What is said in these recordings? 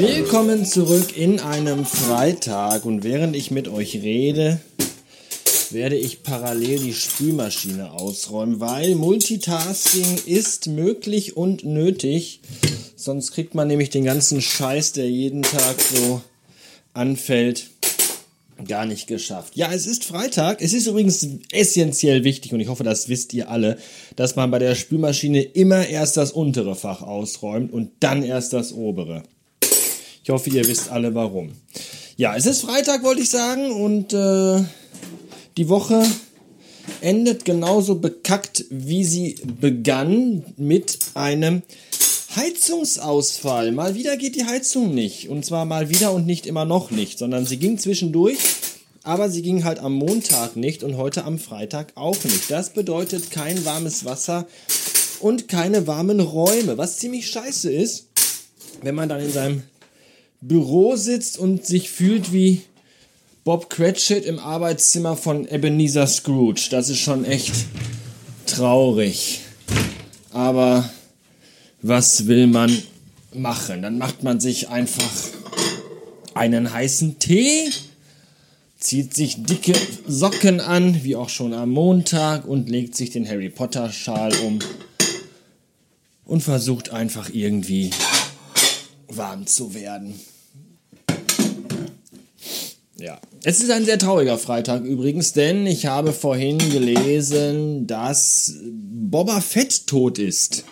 Willkommen zurück in einem Freitag und während ich mit euch rede, werde ich parallel die Spülmaschine ausräumen, weil Multitasking ist möglich und nötig. Sonst kriegt man nämlich den ganzen Scheiß, der jeden Tag so anfällt, gar nicht geschafft. Ja, es ist Freitag. Es ist übrigens essentiell wichtig und ich hoffe, das wisst ihr alle, dass man bei der Spülmaschine immer erst das untere Fach ausräumt und dann erst das obere. Ich hoffe, ihr wisst alle warum. Ja, es ist Freitag, wollte ich sagen, und äh, die Woche endet genauso bekackt, wie sie begann mit einem Heizungsausfall. Mal wieder geht die Heizung nicht. Und zwar mal wieder und nicht immer noch nicht, sondern sie ging zwischendurch, aber sie ging halt am Montag nicht und heute am Freitag auch nicht. Das bedeutet kein warmes Wasser und keine warmen Räume, was ziemlich scheiße ist, wenn man dann in seinem Büro sitzt und sich fühlt wie Bob Cratchit im Arbeitszimmer von Ebenezer Scrooge. Das ist schon echt traurig. Aber was will man machen? Dann macht man sich einfach einen heißen Tee, zieht sich dicke Socken an, wie auch schon am Montag, und legt sich den Harry Potter Schal um und versucht einfach irgendwie warm zu werden. Ja. Es ist ein sehr trauriger Freitag übrigens, denn ich habe vorhin gelesen, dass Boba Fett tot ist.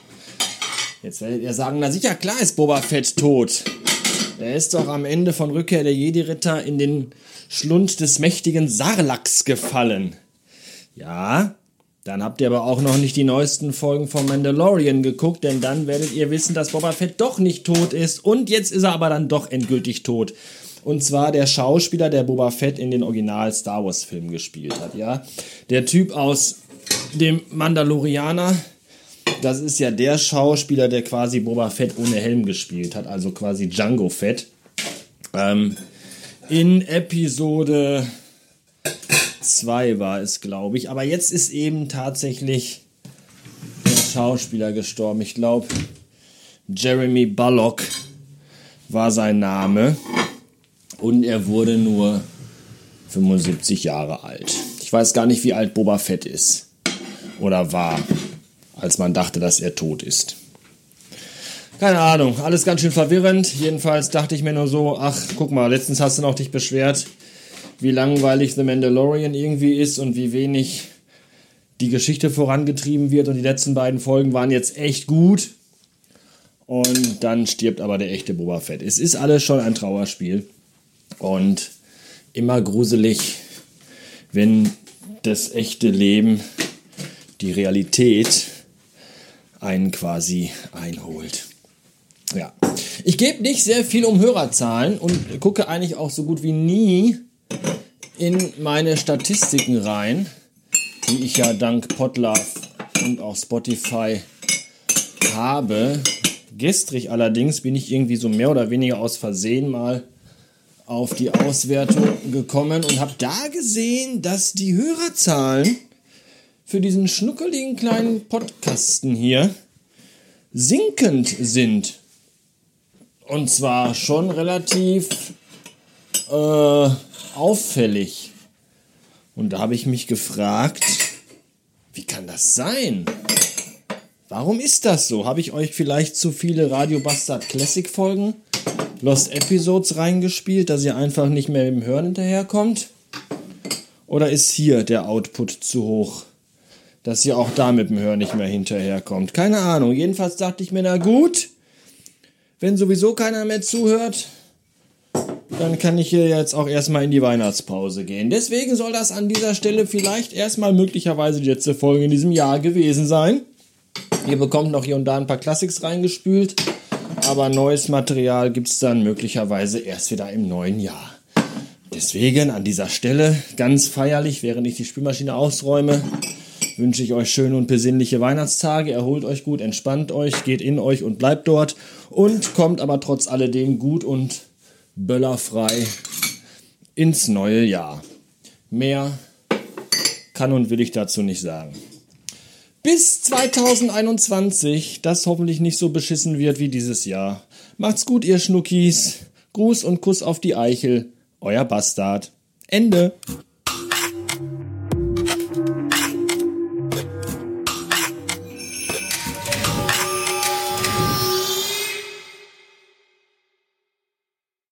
Jetzt werdet ihr sagen, na sicher, klar ist Boba Fett tot. Er ist doch am Ende von Rückkehr der Jedi-Ritter in den Schlund des mächtigen Sarlacks gefallen. Ja, dann habt ihr aber auch noch nicht die neuesten Folgen von Mandalorian geguckt, denn dann werdet ihr wissen, dass Boba Fett doch nicht tot ist und jetzt ist er aber dann doch endgültig tot. Und zwar der Schauspieler, der Boba Fett in den Original Star Wars Filmen gespielt hat, ja. Der Typ aus dem Mandalorianer, das ist ja der Schauspieler, der quasi Boba Fett ohne Helm gespielt hat, also quasi Django Fett. Ähm, in Episode 2 war es, glaube ich. Aber jetzt ist eben tatsächlich der Schauspieler gestorben. Ich glaube, Jeremy Bullock war sein Name und er wurde nur 75 Jahre alt. Ich weiß gar nicht, wie alt Boba Fett ist oder war, als man dachte, dass er tot ist. Keine Ahnung, alles ganz schön verwirrend. Jedenfalls dachte ich mir nur so, ach, guck mal, letztens hast du noch dich beschwert, wie langweilig The Mandalorian irgendwie ist und wie wenig die Geschichte vorangetrieben wird und die letzten beiden Folgen waren jetzt echt gut. Und dann stirbt aber der echte Boba Fett. Es ist alles schon ein Trauerspiel. Und immer gruselig, wenn das echte Leben, die Realität einen quasi einholt. Ja. Ich gebe nicht sehr viel um Hörerzahlen und gucke eigentlich auch so gut wie nie in meine Statistiken rein, die ich ja dank Podlove und auch Spotify habe. Gestrig allerdings bin ich irgendwie so mehr oder weniger aus Versehen mal auf die Auswertung gekommen und habe da gesehen, dass die Hörerzahlen für diesen schnuckeligen kleinen Podcasten hier sinkend sind. Und zwar schon relativ äh, auffällig. Und da habe ich mich gefragt, wie kann das sein? Warum ist das so? Habe ich euch vielleicht zu viele Radio Bastard Classic Folgen Lost Episodes reingespielt, dass ihr einfach nicht mehr im Hören hinterherkommt? Oder ist hier der Output zu hoch, dass ihr auch da mit dem Hören nicht mehr hinterherkommt? Keine Ahnung. Jedenfalls dachte ich mir, na gut, wenn sowieso keiner mehr zuhört, dann kann ich hier jetzt auch erstmal in die Weihnachtspause gehen. Deswegen soll das an dieser Stelle vielleicht erstmal möglicherweise die letzte Folge in diesem Jahr gewesen sein. Ihr bekommt noch hier und da ein paar Classics reingespült aber neues Material gibt es dann möglicherweise erst wieder im neuen Jahr. Deswegen an dieser Stelle ganz feierlich, während ich die Spülmaschine ausräume, wünsche ich euch schöne und besinnliche Weihnachtstage. Erholt euch gut, entspannt euch, geht in euch und bleibt dort und kommt aber trotz alledem gut und böllerfrei ins neue Jahr. Mehr kann und will ich dazu nicht sagen bis 2021, das hoffentlich nicht so beschissen wird wie dieses Jahr. Macht's gut, ihr Schnuckis. Gruß und Kuss auf die Eichel. Euer Bastard. Ende.